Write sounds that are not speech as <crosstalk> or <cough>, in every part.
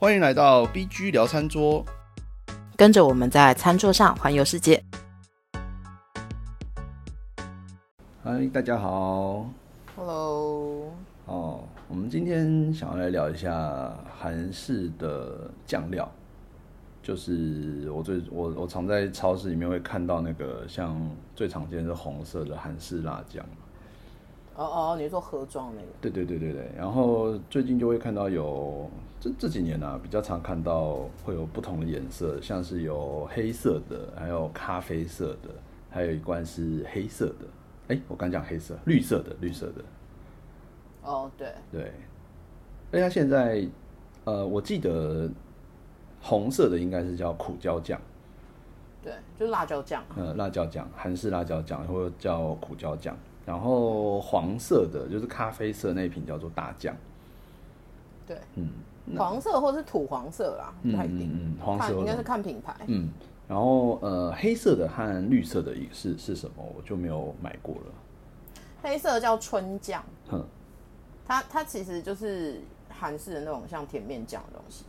欢迎来到 BG 聊餐桌。跟着我们在餐桌上环游世界。嗨，大家好。Hello，哦，我们今天想要来聊一下韩式的酱料，就是我最我我常在超市里面会看到那个像最常见是红色的韩式辣酱。哦哦，你是说盒装那个？对对对对对，然后最近就会看到有这这几年啊，比较常看到会有不同的颜色，像是有黑色的，还有咖啡色的，还有一罐是黑色的。哎，我刚讲黑色，绿色的，绿色的。哦，对，对，而且它现在，呃，我记得红色的应该是叫苦椒酱，对，就是辣椒酱。嗯，辣椒酱，韩式辣椒酱或者叫苦椒酱。然后黄色的就是咖啡色那一瓶叫做大酱，对，嗯，黄色或是土黄色啦，不太一定。嗯嗯，黄色应该是看品牌。嗯，然后呃，黑色的和绿色的是是什么，我就没有买过了。黑色叫春酱，哼，它它其实就是韩式的那种像甜面酱的东西，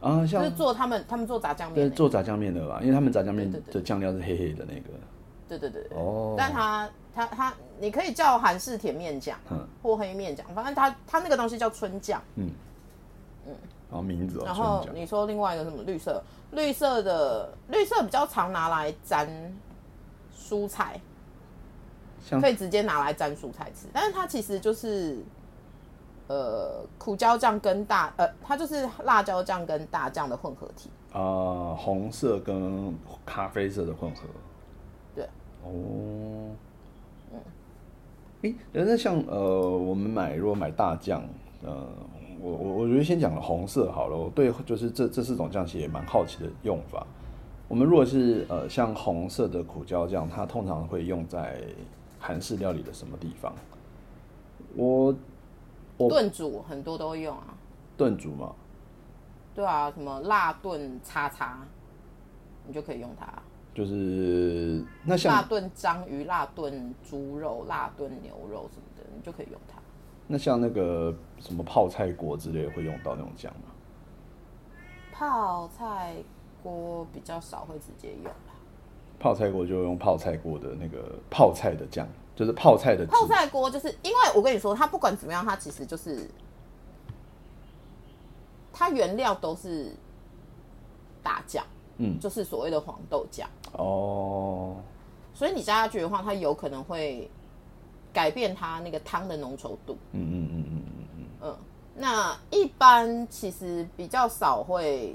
啊，像就是做他们他们做炸酱面。对做炸酱面的吧，因为他们炸酱面的酱料是黑黑的那个。对对对对。哦，但它它它，你可以叫韩式甜面酱嗯或黑面酱，反正它它那个东西叫春酱。嗯嗯然后名字哦，然后你说另外一个什么绿色，绿色的绿色比较常拿来沾蔬菜，可以直接拿来沾蔬菜吃，但是它其实就是呃苦椒酱跟大呃它就是辣椒酱跟大酱的混合体。啊、红色跟咖啡色的混合。对，哦，嗯，诶，那像呃，我们买如果买大酱，呃，我我我觉得先讲了红色好了。我对就是这这四种酱其实也蛮好奇的用法。我们如果是呃像红色的苦椒酱，它通常会用在韩式料理的什么地方？我我炖煮很多都会用啊，炖煮嘛，对啊，什么辣炖叉叉，你就可以用它。就是那像辣像炖章鱼、辣炖猪肉、辣炖牛肉什么的，你就可以用它。那像那个什么泡菜锅之类的会用到那种酱吗？泡菜锅比较少会直接用啦。泡菜锅就用泡菜锅的那个泡菜的酱，就是泡菜的泡菜锅就是因为我跟你说，它不管怎么样，它其实就是它原料都是大酱，嗯。就是所谓的黄豆酱，哦，所以你加下去的话，它有可能会改变它那个汤的浓稠度。嗯嗯嗯嗯嗯嗯，那一般其实比较少会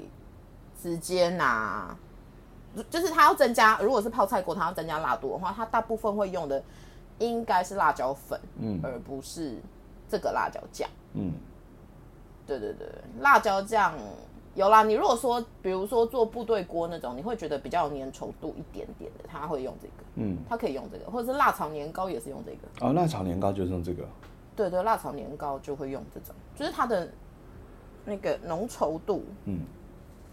直接拿，就是它要增加，如果是泡菜锅，它要增加辣度的话，它大部分会用的应该是辣椒粉，嗯。而不是这个辣椒酱。嗯。对对对，辣椒酱有啦。你如果说，比如说做部队锅那种，你会觉得比较有粘稠度一点点的，他会用这个，嗯，他可以用这个，或者是辣炒年糕也是用这个。哦，辣炒年糕就是用这个，对对，辣炒年糕就会用这种，就是它的那个浓稠度嗯，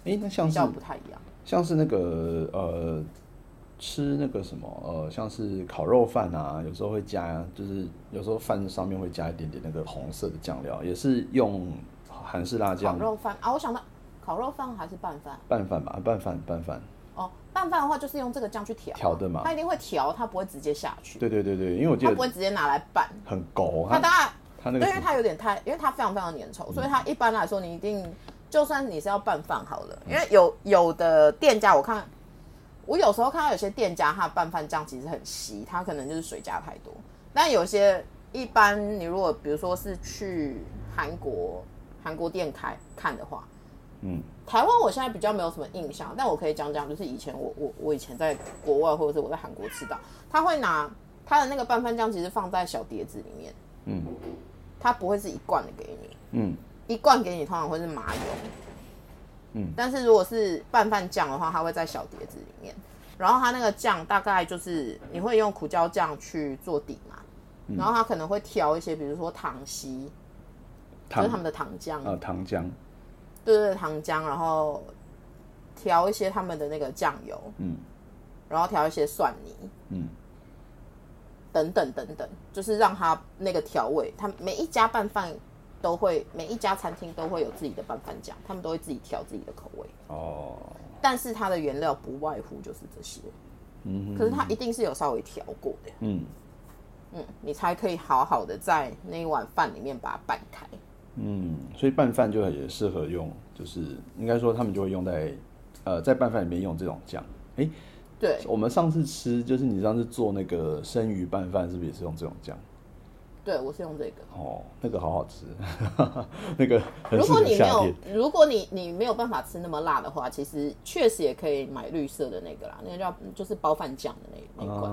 哎，那像是比较不太一样。像是那个呃，吃那个什么呃，像是烤肉饭啊，有时候会加，就是有时候饭上面会加一点点那个红色的酱料，也是用韩式辣烤酱肉饭啊，我想到烤肉饭还是拌饭？拌饭吧，拌饭拌饭，哦，拌饭的话就是用这个酱去调啊。调的嘛。它一定会调，它不会直接下去，对对对对，因为我记得它不会直接拿来拌，很勾，它它当然。它那个因为它有点太，因为它非常非常粘稠，所以它一般来说你一定，就算你是要拌饭好了，因为有有的店家我看，我有时候看到有些店家他的拌饭酱其实很稀，它可能就是水加太多，但有些一般你如果比如说是去韩国韩国店开看的话，嗯。台湾我现在比较没有什么印象，但我可以讲讲，就是以前我我我以前在国外或者是我在韩国吃到，他会拿他的那个拌饭酱，其实放在小碟子里面，嗯。他不会是一罐的给你，嗯。一罐给你通常会是麻油，嗯，但是如果是拌饭酱的话，它会在小碟子里面，然后它那个酱大概就是你会用苦椒酱去做底嘛，嗯。然后它可能会调一些，比如说糖稀，就是他们的糖浆，呃糖浆，对对对，糖浆，然后调一些他们的那个酱油，嗯。然后调一些蒜泥，嗯。等等等等，就是让它那个调味，它每一家拌饭都会每一家餐厅都会有自己的拌饭酱，他们都会自己调自己的口味。哦，但是它的原料不外乎就是这些，嗯可是它一定是有稍微调过的，嗯。嗯，你才可以好好的在那一碗饭里面把它拌开。嗯，所以拌饭就也适合用，就是应该说他们就会用在呃在拌饭里面用这种酱。哎、对，我们上次吃就是你上次做那个生鱼拌饭，是不是也是用这种酱？对我是用这个。哦，那个好好吃，<laughs> 那个很如果你没有。，如果你你没有办法吃那么辣的话，其实确实也可以买绿色的那个啦，那个叫就是包饭酱的那那一罐。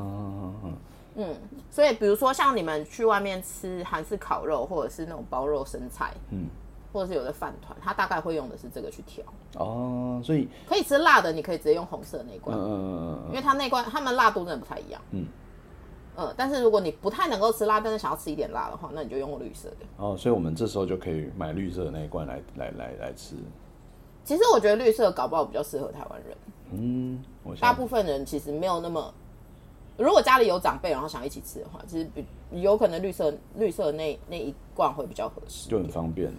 嗯，所以比如说像你们去外面吃韩式烤肉，或者是那种包肉生菜，嗯，或者是有的饭团，它大概会用的是这个去调。哦，所以可以吃辣的，你可以直接用红色那一嗯罐，嗯因为它那罐他们辣度真的不太一样。嗯嗯，但是如果你不太能够吃辣，但是想要吃一点辣的话，那你就用绿色的。哦，所以我们这时候就可以买绿色的那一罐来来来来吃。其实我觉得绿色搞不好比较适合台湾人，嗯，我想大部分人其实没有那么。如果家里有长辈，然后想一起吃的话，其实比有可能绿色绿色那那一罐会比较合适。就很方便。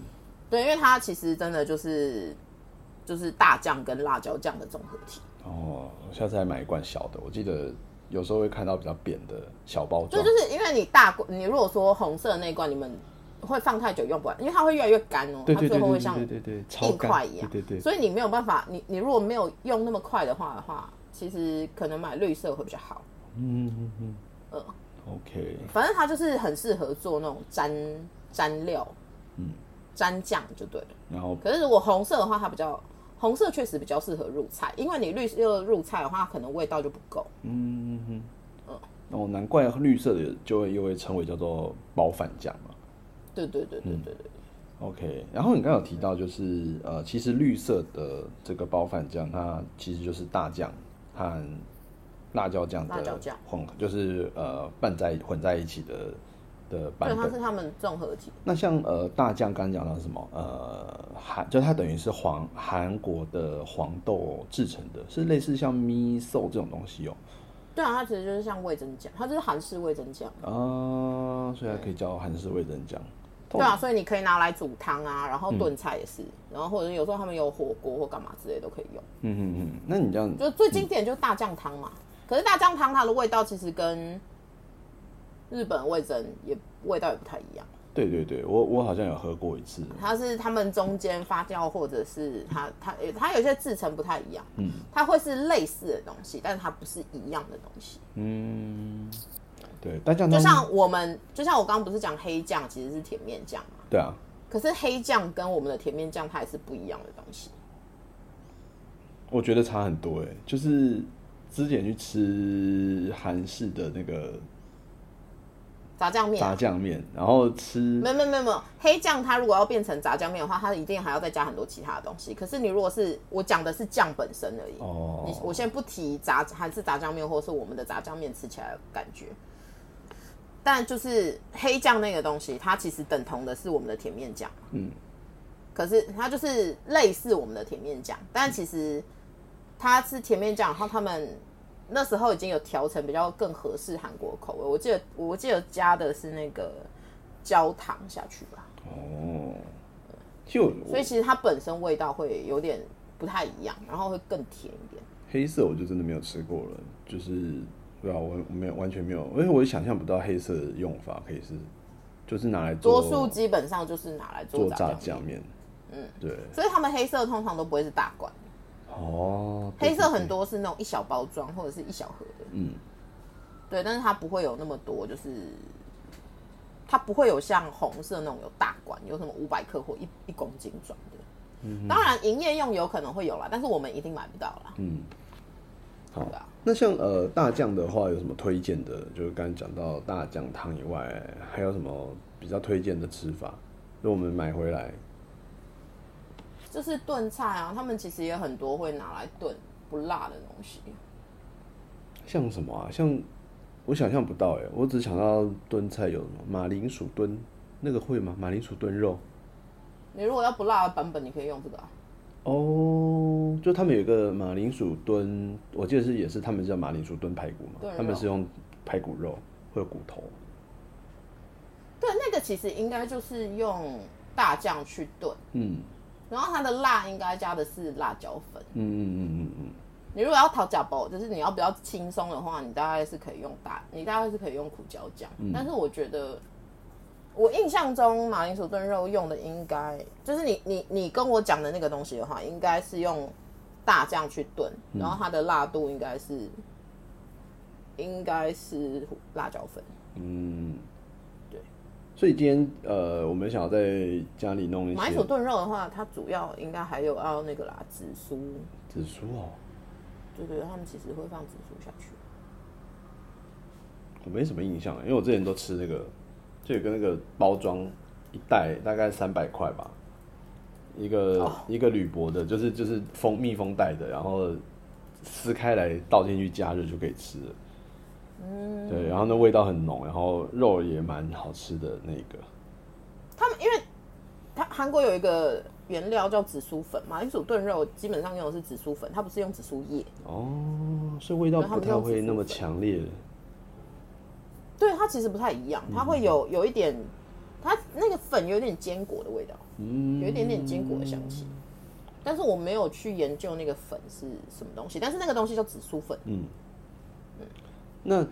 对，因为它其实真的就是就是大酱跟辣椒酱的综合体。哦，我下次还买一罐小的。我记得有时候会看到比较扁的小包装。就就是因为你大罐，你如果说红色的那一罐，你们会放太久用不完，因为它会越来越干哦，对对对对它最后会像硬块一样，对对对，所以你没有办法，你你如果没有用那么快的话的话，其实可能买绿色会比较好。嗯嗯嗯呃，，OK，反正它就是很适合做那种沾沾料，嗯，沾酱就对了。然后可是如果红色的话，它比较红色确实比较适合入菜，因为你绿色入菜的话，可能味道就不够。嗯嗯嗯，哦，难怪绿色的就会又会称为叫做包饭酱嘛。对对对对对对。OK，然后你刚刚有提到，就是呃，其实绿色的这个包饭酱，它其实就是大酱和辣椒酱的辣椒酱混合，就是呃拌在混在一起的的版对，它。是他们综合体。那像呃大酱刚刚讲到什么呃韩，就它等于是黄韩国的黄豆制成的，是类似像 miso 这种东西哦。对啊，它其实就是像味增酱，它就是韩式味增酱。啊，所以它可以叫韩式味增酱。对啊，所以你可以拿来煮汤啊，然后炖菜也是，然后或者有时候他们有火锅或干嘛之类都可以用。嗯嗯嗯，那你这样就最经典就是大酱汤嘛，可是大酱汤它的味道其实跟日本味噌也味道也不太一样，对对对，我我好像有喝过一次。它是他们中间发酵或者是它它它有些制成不太一样，嗯它会是类似的东西，但是它不是一样的东西。嗯，对，大酱就像我们，就像我刚刚不是讲黑酱其实是甜面酱嘛，对啊，可是黑酱跟我们的甜面酱它也是不一样的东西。我觉得差很多哎，就是之前去吃韩式的那个炸酱面。啊、炸酱面，然后吃没有没有没有没有，黑酱它如果要变成炸酱面的话，它一定还要再加很多其他的东西。可是你如果是我讲的是酱本身而已，哦。你我先不提炸还是炸酱面，或是我们的炸酱面吃起来的感觉。但就是黑酱那个东西，它其实等同的是我们的甜面酱，嗯，可是它就是类似我们的甜面酱，但其实它是甜面酱，然后他们那时候已经有调成比较更合适韩国口味。我记得我记得加的是那个焦糖下去吧，哦，就所以其实它本身味道会有点不太一样，然后会更甜一点。黑色我就真的没有吃过了，就是对啊，我我没有完全没有，因为我也想象不到黑色的用法可以是，就是拿来做多数基本上就是拿来做做炸酱面，嗯，对，所以他们黑色通常都不会是大罐，哦，黑色很，多是那种一小包装或者是一小盒的，嗯，对，但是它不会有那么多，就是它不会有像红色那种有大罐，有什么五百克或一一公斤装的。当然，营业用有可能会有啦，但是我们一定买不到啦。嗯，好对啊，那像呃大酱的话，有什么推荐的？就是刚才讲到大酱汤以外，还有什么比较推荐的吃法？就我们买回来，就是炖菜啊，他们其实也很多会拿来炖不辣的东西。像什么啊？像我想象不到哎，我只想到炖菜有什么马铃薯炖，那个会吗？马铃薯炖肉。你如果要不辣的版本，你可以用这个啊。哦，就他们有一个马铃薯炖，我记得是也是他们叫马铃薯炖排骨嘛他们是用排骨肉，会有骨头。对，那个其实应该就是用大酱去炖，嗯然后它的辣应该加的是辣椒粉。嗯嗯嗯嗯嗯，你如果要讨假包，就是你要比较轻松的话，你大概是可以用大，你大概是可以用苦椒酱。但是我觉得，我印象中马铃薯炖肉用的应该就是你你你跟我讲的那个东西的话，应该是用大酱去炖，然后它的辣度应该是应该是辣椒粉。嗯，对。所以今天呃，我们想要在家里弄一些马铃薯炖肉的话，它主要应该还有要那个啦，紫苏。紫苏哦，对对，他们其实会放紫苏下去。我没什么印象，因为我之前都吃那个，就有个那个包装一袋大概三百块吧，一个、哦一个铝箔的，就是就是封密封袋的，然后撕开来倒进去加热就可以吃了。嗯，对，然后那味道很浓，然后肉也蛮好吃的那个。他们因为它韩国有一个原料叫紫苏粉，马铃薯炖肉基本上用的是紫苏粉，它不是用紫苏叶。哦，所以味道不太会那么强烈。对，它其实不太一样，它会有有一点，它那个粉有点坚果的味道，嗯，有一点点坚果的香气。但是我没有去研究那个粉是什么东西，但是那个东西叫紫苏粉。那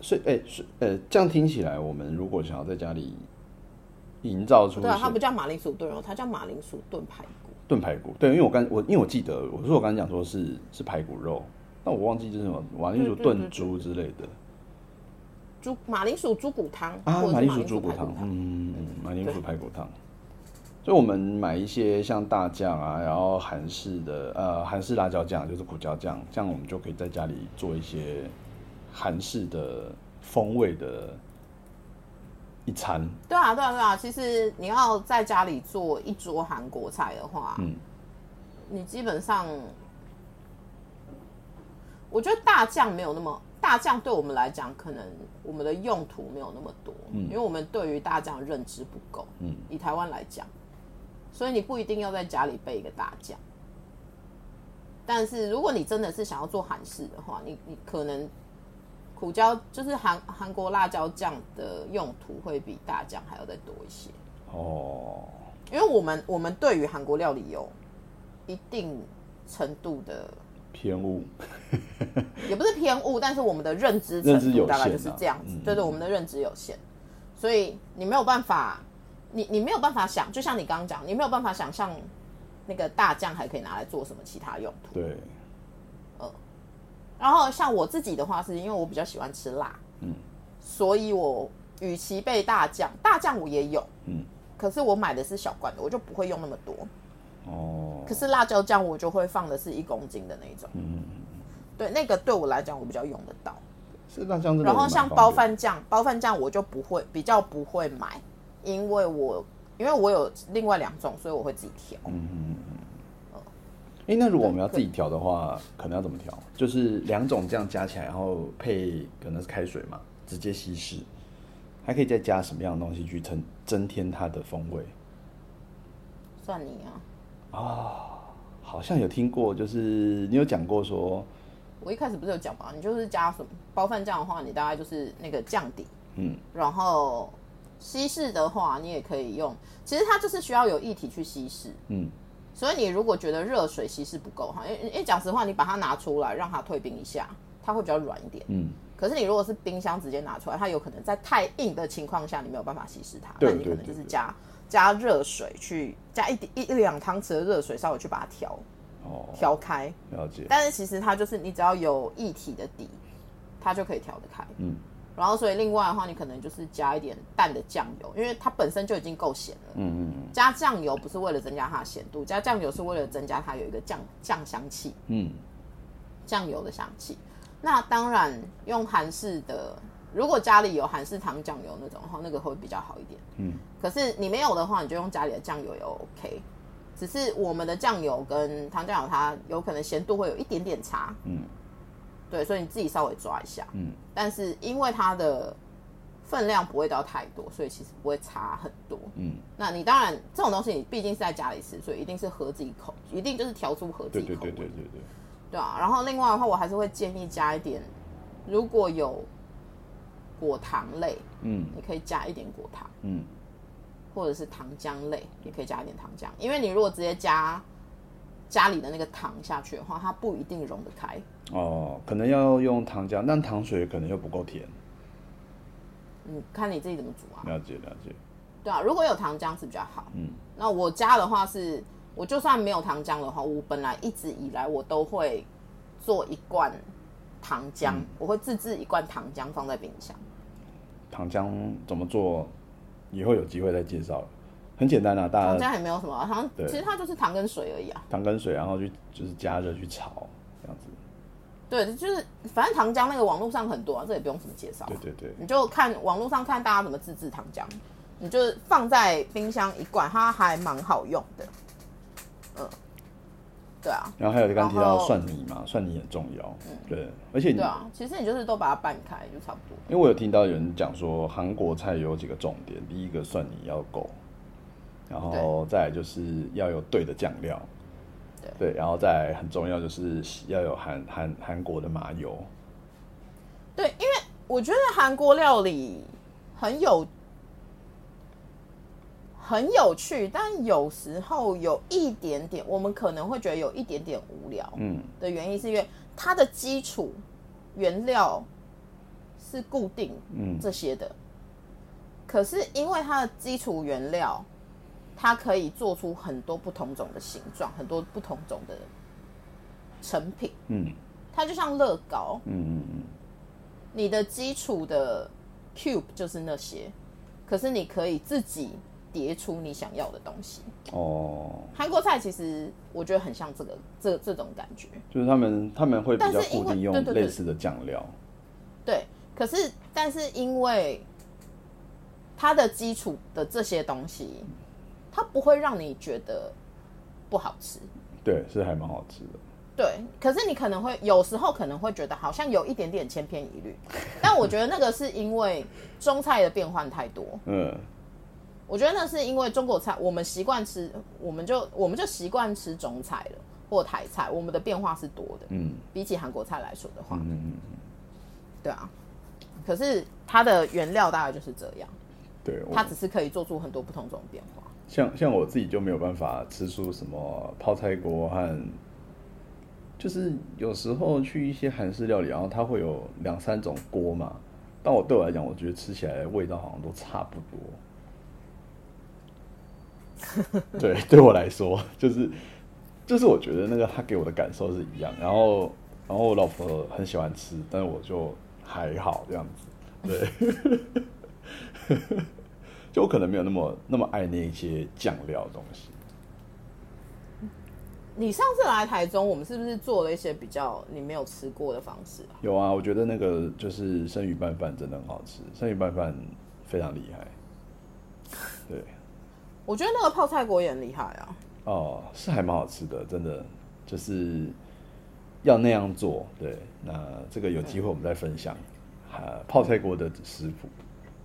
所以哎，是呃，这样听起来，我们如果想要在家里营造出一对啊，它不叫马铃薯炖肉，它叫马铃薯炖排骨。炖排骨，对，因为我刚我因为我记得我说我刚才讲说是是排骨肉，但我忘记就是什么马铃薯炖猪之类的猪马铃薯猪骨汤，啊，马铃薯猪骨汤。嗯，嗯马铃薯排骨汤。所以我们买一些像大酱啊，然后韩式的呃韩式辣椒酱，就是胡椒酱，这样我们就可以在家里做一些韩式的风味的一餐。对啊，对啊，对啊。其实你要在家里做一桌韩国菜的话，嗯你基本上，我觉得大酱没有那么大酱对我们来讲，可能我们的用途没有那么多，因为我们对于大酱认知不够。嗯，以台湾来讲，所以你不一定要在家里备一个大酱。但是如果你真的是想要做韩式的话，你你可能苦椒就是韩韩国辣椒酱的用途会比大酱还要再多一些，哦，因为我们我们对于韩国料理有一定程度的，偏误。<laughs> 也不是偏误，但是我们的认知程认知有度大概就是这样子，嗯对对，我们的认知有限，所以你没有办法，你你没有办法想，就像你刚刚讲，你没有办法想象那个大酱还可以拿来做什么其他用途。对，然后像我自己的话，是因为我比较喜欢吃辣，嗯，所以我与其备大酱，大酱我也有，嗯，可是我买的是小罐的，我就不会用那么多。哦，可是辣椒酱我就会放的是一公斤的那种，嗯，对，那个对我来讲我比较用得到。是辣酱然后像包便饭酱，包饭酱我就不会比较不会买，因为我因为我有另外两种，所以我会自己调。嗯嗯嗯。哎、那如果我们要自己调的话，可能要怎么调？就是两种这样加起来，然后配可能是开水嘛，直接稀释，还可以再加什么样的东西去增增添它的风味？蒜泥啊，啊好像有听过，就是你有讲过说，我一开始不是有讲嘛，你就是加什么包饭酱的话，你大概就是那个酱底，嗯，然后稀释的话，你也可以用，其实它就是需要有液体去稀释。嗯，所以你如果觉得热水稀释不够哈，因为因为讲实话，你把它拿出来让它退冰一下，它会比较软一点。嗯，可是你如果是冰箱直接拿出来，它有可能在太硬的情况下，你没有办法稀释它，对那你可能就是加加热水去加一点一一两汤匙的热水，稍微去把它调哦，调开。了解，但是其实它就是你只要有液体的底，它就可以调得开。嗯，然后所以另外的话，你可能就是加一点淡的酱油，因为它本身就已经够咸了。嗯嗯加酱油不是为了增加它的咸度，加酱油是为了增加它有一个酱酱香气，嗯酱油的香气。那当然用韩式的，如果家里有韩式糖酱油那种的话，那个会比较好一点。嗯，可是你没有的话，你就用家里的酱油也 OK。只是我们的酱油跟糖酱油它有可能咸度会有一点点差，嗯对，所以你自己稍微抓一下。嗯，但是因为它的分量不会到太多，所以其实不会差很多。嗯，那你当然这种东西你毕竟是在家里吃，所以一定是合自己口，一定就是调出合自对对己口味。对对对对，对啊，然后另外的话，我还是会建议加一点，如果有果糖类，嗯你可以加一点果糖。嗯或者是糖浆类，你可以加一点糖浆，因为你如果直接加家里的那个糖下去的话，它不一定溶得开。哦，可能要用糖浆，但糖水可能又不够甜。嗯，看你自己怎么煮啊。了解了解。对啊，如果有糖浆是比较好。嗯，那我家的话是，我就算没有糖浆的话，我本来一直以来我都会做一罐糖浆，我会自制一罐糖浆放在冰箱。糖浆怎么做？以后有机会再介绍。很简单啊，大家糖浆也没有什么，好像其实它就是糖跟水而已啊。糖跟水，然后去就是加热去炒这样子。对，就是反正糖浆那个网络上很多啊，这也不用什么介绍。对对对，你就看网络上看大家怎么自制糖浆，你就放在冰箱一罐，它还蛮好用的。嗯，对啊。然后还有刚提到蒜泥嘛，蒜泥很重要。嗯，对，而且对啊，其实你就是都把它拌开就差不多。因为我有听到有人讲说，韩国菜有几个重点，第一个蒜泥要够。然后再就是要有对的酱料，对，然后再很重要就是要有韩韩韩国的麻油。对，因为我觉得韩国料理很有很有趣，但有时候有一点点，我们可能会觉得有一点点无聊。嗯，的原因是因为它的基础原料是固定，嗯，这些的。可是因为它的基础原料。它可以做出很多不同种的形状，很多不同种的成品。嗯，它就像乐高。嗯嗯嗯。你的基础的 cube 就是那些，可是你可以自己叠出你想要的东西。哦。韩国菜其实我觉得很像这个这这种感觉，就是他们他们会比较固定用类似的酱料。对，可是但是因为它的基础的这些东西。它不会让你觉得不好吃，对，是还蛮好吃的。对，可是你可能会有时候可能会觉得好像有一点点千篇一律，<laughs> 但我觉得那个是因为中菜的变换太多。嗯，我觉得那是因为中国菜我们习惯吃，我们就我们就习惯吃中菜了或台菜，我们的变化是多的。嗯，比起韩国菜来说的话，嗯嗯嗯，对啊。可是它的原料大概就是这样，对，它只是可以做出很多不同种变化。像像我自己就没有办法吃出什么泡菜锅和，就是有时候去一些韩式料理，然后它会有两三种锅嘛。但我对我来讲，我觉得吃起来味道好像都差不多。对，对我来说，就是就是我觉得那个他给我的感受是一样。然后然后我老婆很喜欢吃，但是我就还好这样子。对。<laughs> 就我可能没有那么那么爱那一些酱料的东西。你上次来台中，我们是不是做了一些比较你没有吃过的方式啊？有啊，我觉得那个就是生鱼拌饭真的很好吃，生鱼拌饭非常厉害。对，我觉得那个泡菜锅也很厉害啊。哦，是还蛮好吃的，真的就是要那样做。对，那这个有机会我们再分享啊，泡菜锅的食谱。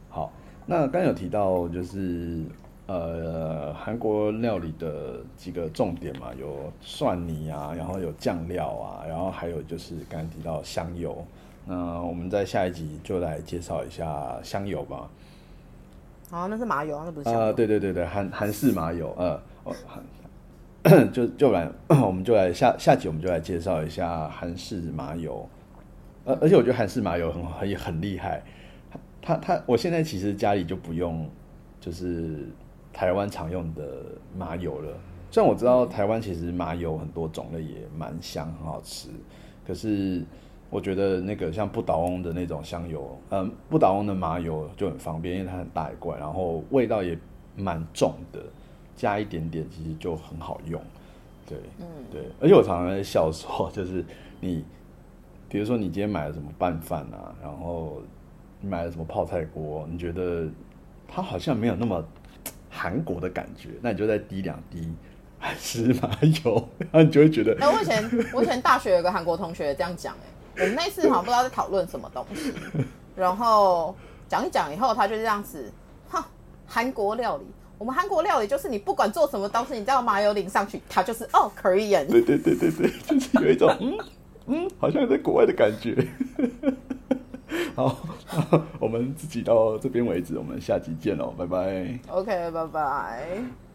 好。那刚有提到就是呃韩国料理的几个重点嘛，有蒜泥啊，然后有酱料啊，然后还有就是刚刚提到香油。那我们在下一集就来介绍一下香油吧。好，那是麻油，那不是香油。对对对对，韩韩式麻油，呃，<coughs> 就就来，<coughs> 我们就来下下集我们就来介绍一下韩式麻油。呃，而且我觉得韩式麻油很很很厉害。他他，我现在其实家里就不用，就是台湾常用的麻油了。虽然我知道台湾其实麻油很多种类，也蛮香，很好吃。可是我觉得那个像不倒翁的那种香油，嗯，不倒翁的麻油就很方便，因为它很大一罐，然后味道也蛮重的，加一点点其实就很好用。对，嗯，对。而且我常常在笑说，就是你，比如说你今天买了什么拌饭啊，然后。你买了什么泡菜锅？你觉得它好像没有那么 <tsk> 韩国的感觉，那你就再滴两滴芝麻油，<laughs> 然后你就会觉得。哎，我以前我以前大学有个韩国同学这样讲，哎，我们那次好像不知道在讨论什么东西，<laughs> 然后讲一讲以后，他就这样子，哈，韩国料理，我们韩国料理就是你不管做什么东西，你只要麻油淋上去，它就是哦，Korean。对对对对对，就是有一种嗯嗯，好像在国外的感觉。<laughs> 好，<laughs> 我们自己到这边为止，我们下集见喽，拜拜。OK，拜拜。